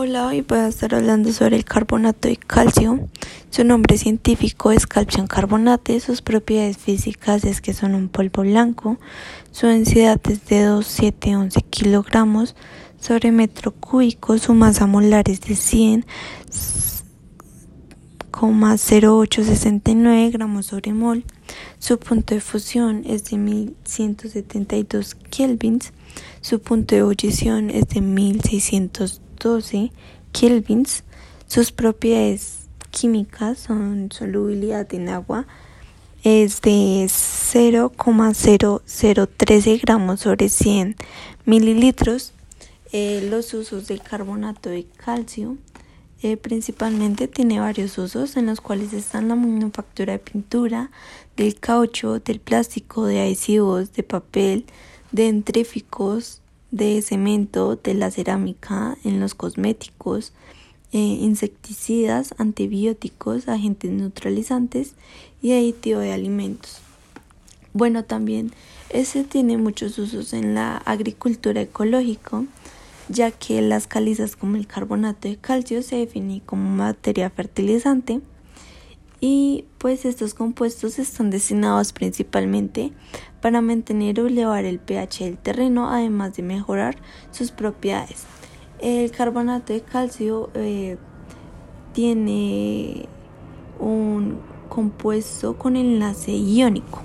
Hola, hoy voy a estar hablando sobre el carbonato de calcio. Su nombre científico es calcio carbonate. Sus propiedades físicas es que son un polvo blanco. Su densidad es de 2,711 kilogramos sobre metro cúbico. Su masa molar es de 100,0869 gramos sobre mol. Su punto de fusión es de 1172 kelvins. Su punto de ebullición es de 1600 12 kelvins. Sus propiedades químicas son solubilidad en agua es de 0,0013 gramos sobre 100 mililitros. Eh, los usos del carbonato de calcio eh, principalmente tiene varios usos en los cuales están la manufactura de pintura, del caucho, del plástico, de adhesivos, de papel, de entríficos, de cemento, de la cerámica, en los cosméticos, eh, insecticidas, antibióticos, agentes neutralizantes y aditivo de alimentos. Bueno, también ese tiene muchos usos en la agricultura ecológica, ya que las calizas como el carbonato de calcio se definen como materia fertilizante y pues estos compuestos están destinados principalmente para mantener o elevar el pH del terreno, además de mejorar sus propiedades. El carbonato de calcio eh, tiene un compuesto con enlace iónico.